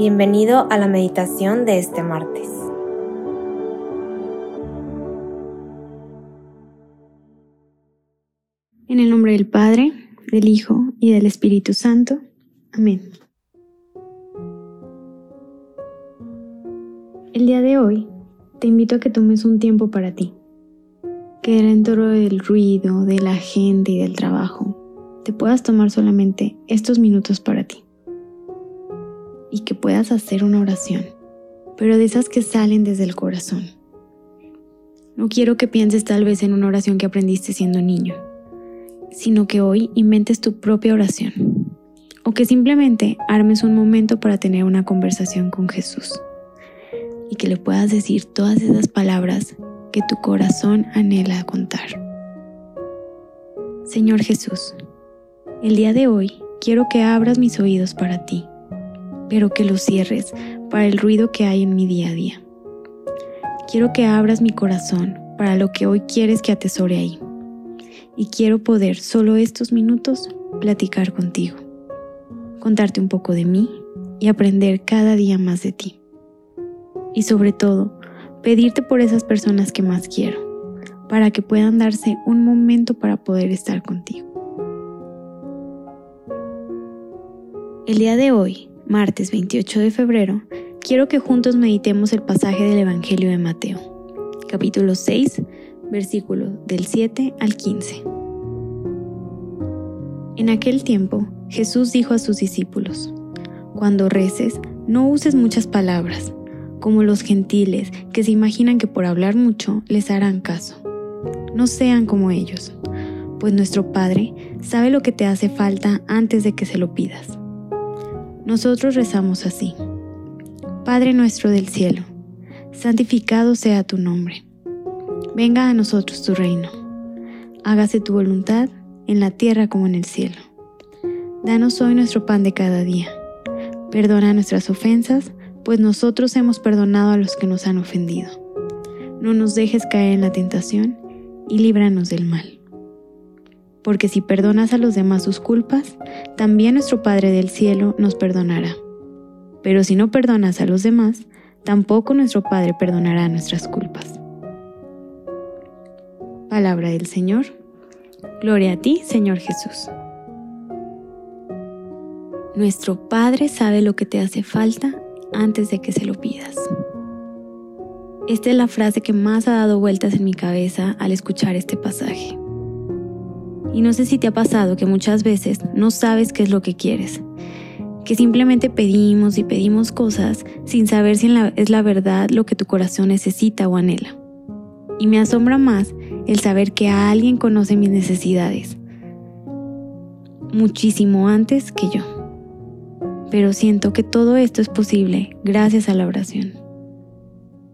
Bienvenido a la meditación de este martes. En el nombre del Padre, del Hijo y del Espíritu Santo. Amén. El día de hoy te invito a que tomes un tiempo para ti, que dentro del ruido, de la gente y del trabajo, te puedas tomar solamente estos minutos para ti y que puedas hacer una oración, pero de esas que salen desde el corazón. No quiero que pienses tal vez en una oración que aprendiste siendo niño, sino que hoy inventes tu propia oración o que simplemente armes un momento para tener una conversación con Jesús y que le puedas decir todas esas palabras que tu corazón anhela contar. Señor Jesús, el día de hoy quiero que abras mis oídos para ti pero que lo cierres para el ruido que hay en mi día a día. Quiero que abras mi corazón para lo que hoy quieres que atesore ahí. Y quiero poder solo estos minutos platicar contigo, contarte un poco de mí y aprender cada día más de ti. Y sobre todo, pedirte por esas personas que más quiero, para que puedan darse un momento para poder estar contigo. El día de hoy martes 28 de febrero, quiero que juntos meditemos el pasaje del Evangelio de Mateo, capítulo 6, versículo del 7 al 15. En aquel tiempo, Jesús dijo a sus discípulos, Cuando reces, no uses muchas palabras, como los gentiles que se imaginan que por hablar mucho les harán caso. No sean como ellos, pues nuestro Padre sabe lo que te hace falta antes de que se lo pidas. Nosotros rezamos así. Padre nuestro del cielo, santificado sea tu nombre. Venga a nosotros tu reino. Hágase tu voluntad en la tierra como en el cielo. Danos hoy nuestro pan de cada día. Perdona nuestras ofensas, pues nosotros hemos perdonado a los que nos han ofendido. No nos dejes caer en la tentación y líbranos del mal porque si perdonas a los demás sus culpas, también nuestro Padre del Cielo nos perdonará. Pero si no perdonas a los demás, tampoco nuestro Padre perdonará nuestras culpas. Palabra del Señor. Gloria a ti, Señor Jesús. Nuestro Padre sabe lo que te hace falta antes de que se lo pidas. Esta es la frase que más ha dado vueltas en mi cabeza al escuchar este pasaje. Y no sé si te ha pasado que muchas veces no sabes qué es lo que quieres, que simplemente pedimos y pedimos cosas sin saber si es la verdad lo que tu corazón necesita o anhela. Y me asombra más el saber que alguien conoce mis necesidades, muchísimo antes que yo. Pero siento que todo esto es posible gracias a la oración.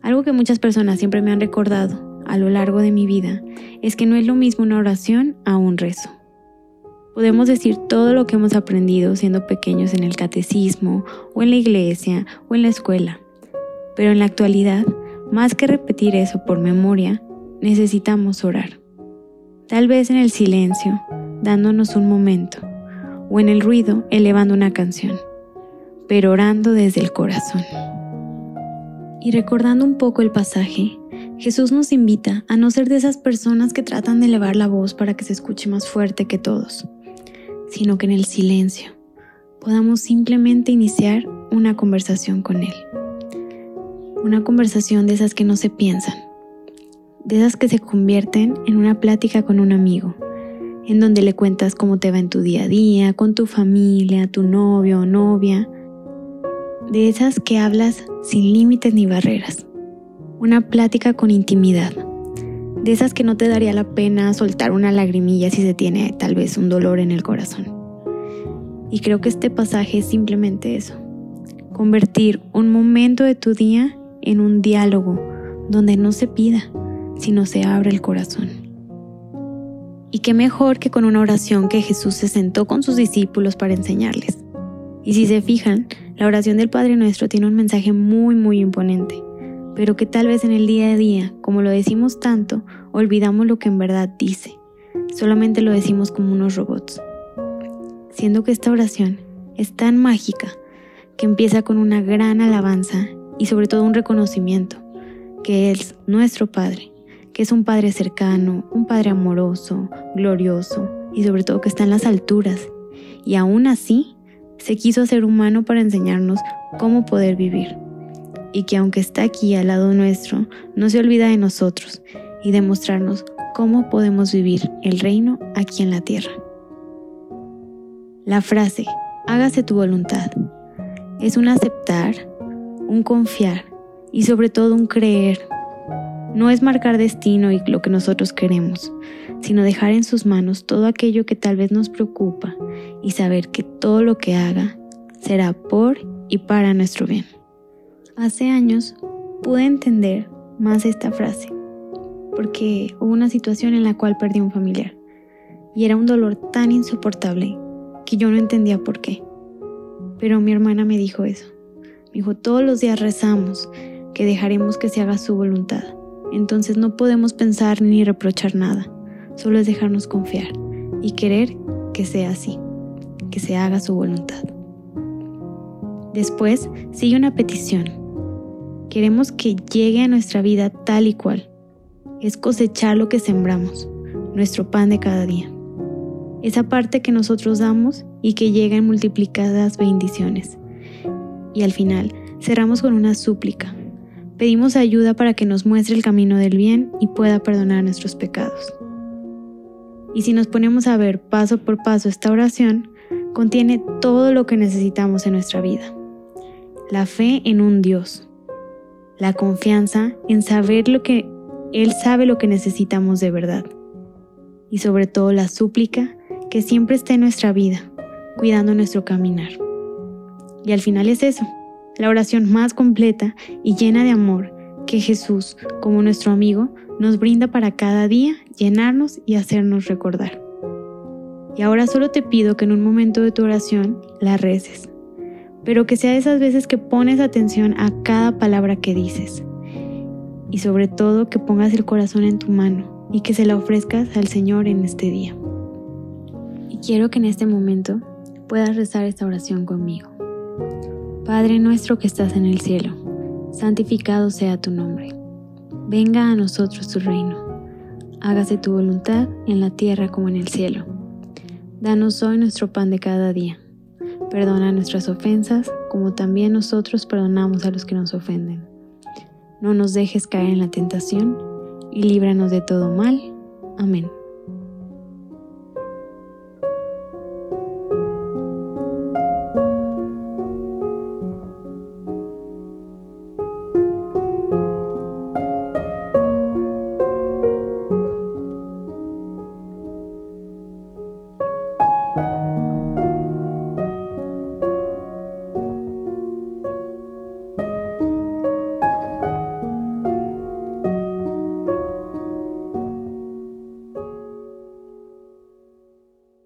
Algo que muchas personas siempre me han recordado a lo largo de mi vida es que no es lo mismo una oración a un rezo. Podemos decir todo lo que hemos aprendido siendo pequeños en el catecismo o en la iglesia o en la escuela, pero en la actualidad, más que repetir eso por memoria, necesitamos orar. Tal vez en el silencio, dándonos un momento, o en el ruido, elevando una canción, pero orando desde el corazón. Y recordando un poco el pasaje, Jesús nos invita a no ser de esas personas que tratan de elevar la voz para que se escuche más fuerte que todos, sino que en el silencio podamos simplemente iniciar una conversación con Él. Una conversación de esas que no se piensan, de esas que se convierten en una plática con un amigo, en donde le cuentas cómo te va en tu día a día, con tu familia, tu novio o novia, de esas que hablas sin límites ni barreras una plática con intimidad, de esas que no te daría la pena soltar una lagrimilla si se tiene tal vez un dolor en el corazón. Y creo que este pasaje es simplemente eso, convertir un momento de tu día en un diálogo donde no se pida, sino se abre el corazón. Y qué mejor que con una oración que Jesús se sentó con sus discípulos para enseñarles. Y si se fijan, la oración del Padre Nuestro tiene un mensaje muy, muy imponente pero que tal vez en el día a día, como lo decimos tanto, olvidamos lo que en verdad dice. Solamente lo decimos como unos robots. Siendo que esta oración es tan mágica que empieza con una gran alabanza y sobre todo un reconocimiento, que es nuestro Padre, que es un Padre cercano, un Padre amoroso, glorioso y sobre todo que está en las alturas. Y aún así, se quiso hacer humano para enseñarnos cómo poder vivir. Y que aunque está aquí al lado nuestro, no se olvida de nosotros y de mostrarnos cómo podemos vivir el reino aquí en la tierra. La frase, hágase tu voluntad, es un aceptar, un confiar y sobre todo un creer. No es marcar destino y lo que nosotros queremos, sino dejar en sus manos todo aquello que tal vez nos preocupa y saber que todo lo que haga será por y para nuestro bien. Hace años pude entender más esta frase porque hubo una situación en la cual perdí un familiar y era un dolor tan insoportable que yo no entendía por qué. Pero mi hermana me dijo eso. Me dijo, todos los días rezamos que dejaremos que se haga su voluntad. Entonces no podemos pensar ni reprochar nada, solo es dejarnos confiar y querer que sea así, que se haga su voluntad. Después sigue una petición. Queremos que llegue a nuestra vida tal y cual, es cosechar lo que sembramos, nuestro pan de cada día. Esa parte que nosotros damos y que llega en multiplicadas bendiciones. Y al final cerramos con una súplica. Pedimos ayuda para que nos muestre el camino del bien y pueda perdonar nuestros pecados. Y si nos ponemos a ver paso por paso esta oración, contiene todo lo que necesitamos en nuestra vida. La fe en un Dios, la confianza en saber lo que él sabe lo que necesitamos de verdad. Y sobre todo la súplica que siempre esté en nuestra vida, cuidando nuestro caminar. Y al final es eso, la oración más completa y llena de amor que Jesús, como nuestro amigo, nos brinda para cada día llenarnos y hacernos recordar. Y ahora solo te pido que en un momento de tu oración la reces, pero que sea de esas veces que pones atención a cada palabra que dices y sobre todo que pongas el corazón en tu mano y que se la ofrezcas al Señor en este día. Y quiero que en este momento puedas rezar esta oración conmigo. Padre nuestro que estás en el cielo, santificado sea tu nombre. Venga a nosotros tu reino. Hágase tu voluntad en la tierra como en el cielo. Danos hoy nuestro pan de cada día. Perdona nuestras ofensas como también nosotros perdonamos a los que nos ofenden no nos dejes caer en la tentación, y líbranos de todo mal. Amén.